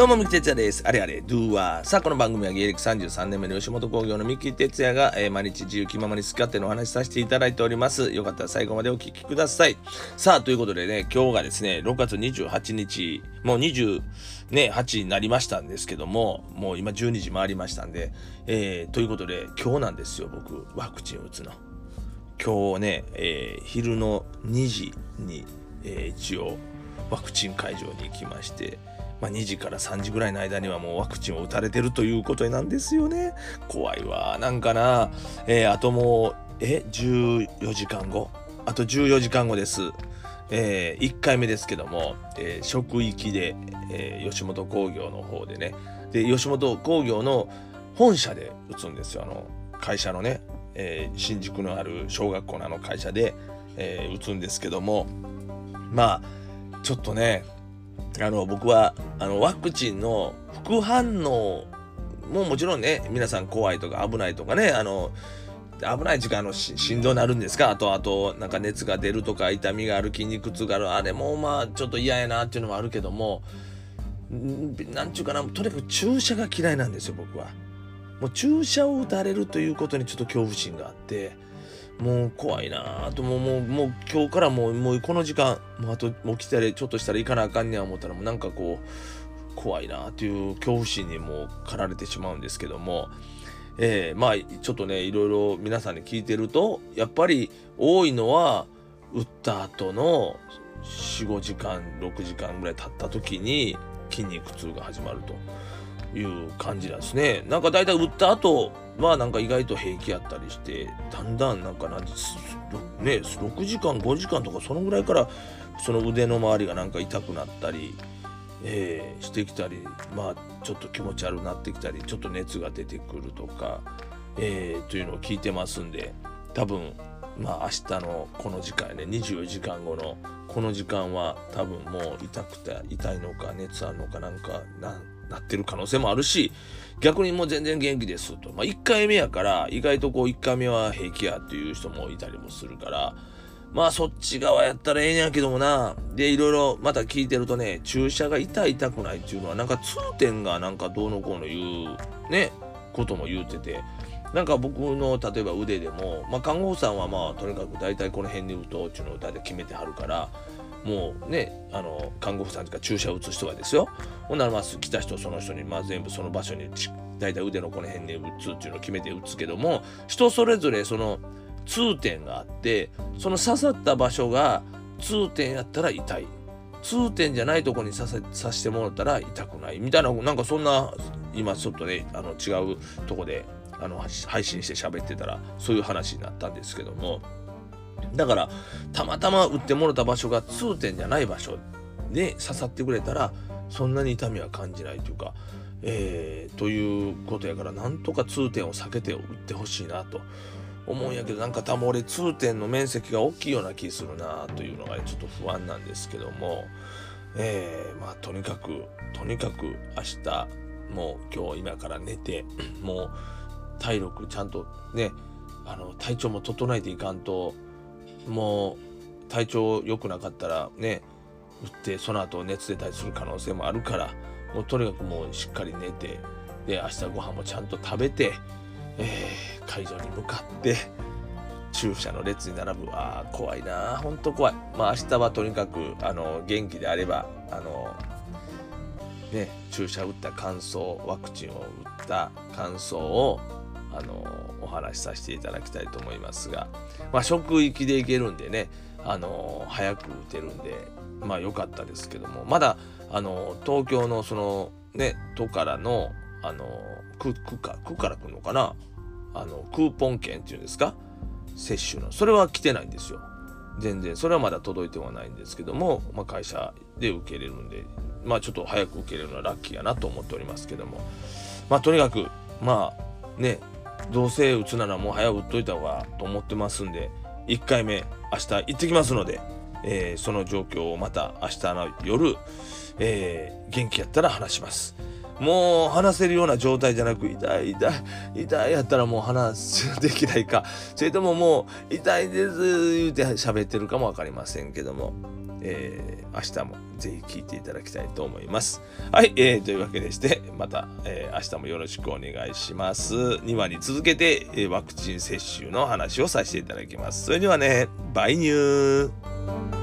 どうも、三木哲也です。あれあれ、ドゥワー。さあ、この番組は芸歴33年目の吉本興業の三木哲也が、えー毎日自由気ままに好き勝手のお話しさせていただいております。よかったら最後までお聞きください。さあ、ということでね、今日がですね、6月28日、もう28になりましたんですけども、もう今12時回りましたんで、えーということで、今日なんですよ、僕、ワクチン打つの。今日ね、えー昼の2時に、えー一応ワクチン会場に行きまして、まあ、2時から3時ぐらいの間にはもうワクチンを打たれてるということなんですよね。怖いわ。なんかな、えーあともう、え、14時間後あと14時間後です。え1回目ですけども、えー職域で、えー吉本興業の方でね、で、吉本興業の本社で打つんですよ。あの、会社のね、えー新宿のある小学校のあの会社で、えー打つんですけども、まあ、ちょっとね、あの僕はあのワクチンの副反応ももちろんね皆さん怖いとか危ないとかねあの危ない時間のし振動になるんですか？あとあとなんか熱が出るとか痛みがある筋肉痛があるあれもまあちょっと嫌やなっていうのもあるけどもんなんちゅうかなとにかく注射が嫌いなんですよ僕は。もう注射を打たれるということにちょっと恐怖心があってもう怖いなあともうもうもう今日からもうもうこの時間もうあともう来たらちょっとしたら行かなあかんねや思ったらもうなんかこう怖いなあっていう恐怖心にもう駆られてしまうんですけども、えーまあちょっとねいろいろ皆さんに聞いてるとやっぱり多いのは打った後の45時間6時間ぐらい経った時に筋肉痛が始まると。いう感じなんですね。なんか大体打った後はなんか意外と平気やったりしてだんだんなんかなすね6時間5時間とかそのぐらいからその腕の周りがなんか痛くなったり、えーしてきたりまあちょっと気持ち悪くなってきたりちょっと熱が出てくるとか、えーというのを聞いてますんで多分まあ明日のこの時間ね24時間後のこの時間は多分もう痛くて痛いのか熱あるのかなんかなんなってる可能性もあるし逆にもう全然元気ですと、まあ、1回目やから意外とこう1回目は平気やっていう人もいたりもするからまあそっち側やったらええんやけどもな。でいろいろまた聞いてるとね注射が痛い痛くないっていうのはなんか痛点がなんかどうのこうの言うねことも言うててなんか僕の例えば腕でも、まあ、看護婦さんはまあとにかく大体この辺に打とうっていうのを大体決めてはるからもうねあの看護婦さんとか注射を打つ人がですよ。ほんならまあ来た人その人にまあ全部その場所に大体腕のこの辺に打つっていうのを決めて打つけども人それぞれその痛点があってその刺さった場所が痛点やったら痛い。痛点じゃないとこに刺せ刺してもらったら痛くないみたいななんかそんな今ちょっとねあの違うとこであの配信して喋ってたらそういう話になったんですけども。だからたまたま打ってもらった場所が痛点じゃない場所で刺さってくれたらそんなに痛みは感じないというか、えーということやからなんとか痛点を避けて打ってほしいなと思うんやけどなんか多分俺痛点の面積が大きいような気するなというのがちょっと不安なんですけども、えーまあとにかくとにかく明日もう今日今から寝てもう体力ちゃんとねあの体調も整えていかんともう体調良くなかったらね打ってその後熱出たりする可能性もあるからもうとにかくもうしっかり寝てで明日ご飯もちゃんと食べて、えー会場に向かって注射の列に並ぶ。あー怖いな。ほんと怖い。まあ明日はとにかくあの元気であればあのね注射打った感想ワクチンを打った感想をあのお話しさせていただきたいと思いますが、まあ、職域で行けるんでねあの早く打てるんでまあ良かったですけどもまだあの東京のそのね都からのあの区区か区から来るのかなあのクーポン券っていうんですか接種のそれは来てないんですよ。全然それはまだ届いてはないんですけども、まあ、会社で受けれるんでまあちょっと早く受けれるのはラッキーやなと思っておりますけどもまあとにかくまあねどうせ打つならもう早打っといた方がと思ってますんで1回目明日行ってきますので、えーその状況をまた明日の夜、えー元気やったら話します。もう話せるような状態じゃなく痛い痛い痛いやったらもう話できないかそれとももう痛いです言うて喋ってるかも分かりませんけどもえー、明日もぜひ聞いていただきたいと思います。はい、えー、というわけでして、また、えー、明日もよろしくお願いします。2話に続けて、えー、ワクチン接種の話をさせていただきます。それではね、バイニュー